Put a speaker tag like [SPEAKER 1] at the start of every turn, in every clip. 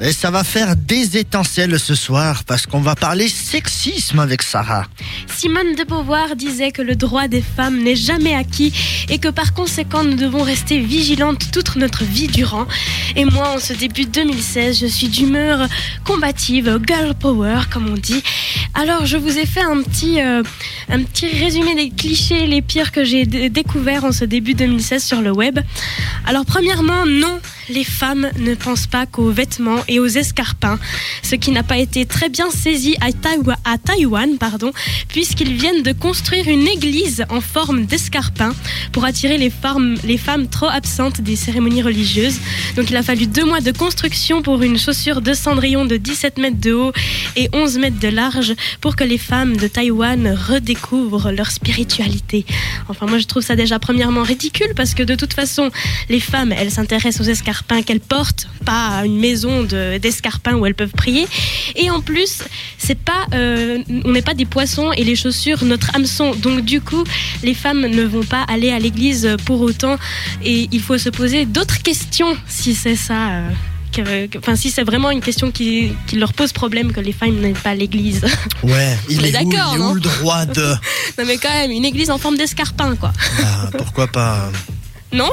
[SPEAKER 1] Et ça va faire des étincelles ce soir parce qu'on va parler sexisme avec Sarah.
[SPEAKER 2] Simone de Beauvoir disait que le droit des femmes n'est jamais acquis et que par conséquent nous devons rester vigilantes toute notre vie durant. Et moi, en ce début 2016, je suis d'humeur combative, girl power comme on dit. Alors je vous ai fait un petit, euh, un petit résumé des clichés les pires que j'ai découverts en ce début 2016 sur le web. Alors premièrement, non, les femmes ne pensent pas qu'aux vêtements et aux escarpins, ce qui n'a pas été très bien saisi à Taïwan, pardon, puisqu'ils viennent de construire une église en forme d'escarpin pour attirer les femmes, les femmes trop absentes des cérémonies religieuses. Donc il a fallu deux mois de construction pour une chaussure de cendrillon de 17 mètres de haut et 11 mètres de large pour que les femmes de Taïwan redécouvrent leur spiritualité. Enfin moi je trouve ça déjà premièrement ridicule parce que de toute façon les femmes elles s'intéressent aux escarpins qu'elles portent, pas à une maison de- d'escarpins où elles peuvent prier. Et en plus c'est pas, euh, on n'est pas des poissons et les chaussures notre hameçon. Donc du coup les femmes ne vont pas aller à l'église pour autant et il faut se poser d'autres questions si c'est ça. euh, que- que- Enfin, si c'est vraiment une question qui, qui leur pose problème que les femmes n'aillent pas l'église.
[SPEAKER 1] Ouais, il
[SPEAKER 2] est
[SPEAKER 1] est, où,
[SPEAKER 2] d'accord,
[SPEAKER 1] il est
[SPEAKER 2] non
[SPEAKER 1] où le droit de...
[SPEAKER 2] non, mais quand même, une église en forme d'escarpin, quoi.
[SPEAKER 1] Ah, pourquoi pas
[SPEAKER 2] Non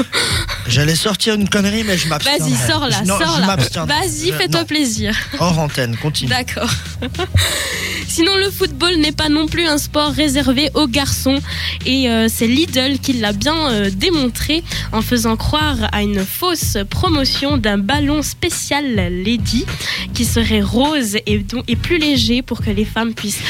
[SPEAKER 1] J'allais sortir une connerie mais je m'abstiens.
[SPEAKER 2] Vas-y, sors là,
[SPEAKER 1] Non,
[SPEAKER 2] sors là. Vas-y, fais-toi plaisir.
[SPEAKER 1] Hors antenne, continue.
[SPEAKER 2] D'accord. Sinon, le football n'est pas non plus un sport réservé aux garçons. Et euh, c'est Lidl qui l'a bien euh, démontré en faisant croire à une fausse promotion d'un ballon spécial Lady qui serait rose et, et plus léger pour que les femmes puissent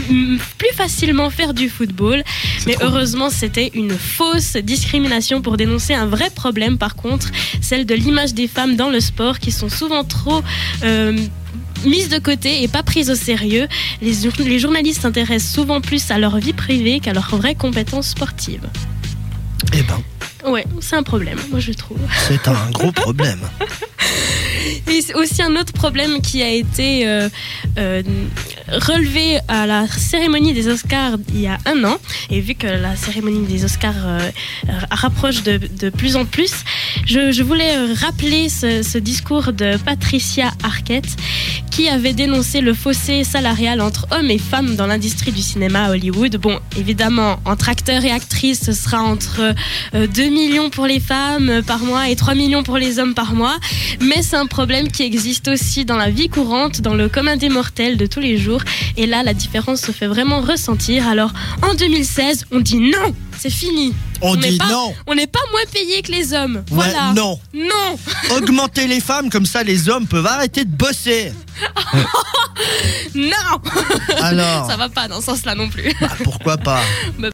[SPEAKER 2] plus, facilement faire du football. Mais heureusement, c'était une fausse discrimination pour dénoncer un vrai problème, par contre, celle de l'image des femmes dans le sport qui sont souvent trop euh, mises de côté et pas prises au sérieux. Les, jour- les journalistes s'intéressent souvent plus à leur vie privée qu'à leurs vraies compétences sportives.
[SPEAKER 1] Eh ben,
[SPEAKER 2] Ouais, c'est un problème, moi je trouve.
[SPEAKER 1] c'est un gros problème.
[SPEAKER 2] Et c'est aussi un autre problème qui a été euh, euh, relevé à la cérémonie des Oscars il y a un an. Et vu que la cérémonie des Oscars euh, rapproche de, plus en plus, je, voulais rappeler ce discours de Patricia Arquette qui avait dénoncé le fossé salarial entre hommes et femmes dans l'industrie du cinéma à Hollywood. Bon, évidemment, entre acteurs et actrices, ce sera entre euh, 2 millions pour les femmes euh, par mois et 3 millions pour les hommes par mois. Mais c'est un problème qui existe aussi dans la vie courante, dans le commun des mortels de tous les jours. Et là, la différence se fait vraiment ressentir. Alors, en 2016, on dit non, c'est fini.
[SPEAKER 1] On, dit
[SPEAKER 2] pas-
[SPEAKER 1] non.
[SPEAKER 2] On n'est pas moins payé que les hommes.
[SPEAKER 1] Ouais,
[SPEAKER 2] voilà.
[SPEAKER 1] non.
[SPEAKER 2] Non.
[SPEAKER 1] Augmenter les femmes comme ça, les hommes peuvent arrêter de bosser.
[SPEAKER 2] Non.
[SPEAKER 1] Alors,
[SPEAKER 2] Ça va pas dans ce sens-là non plus.
[SPEAKER 1] bah, pourquoi pas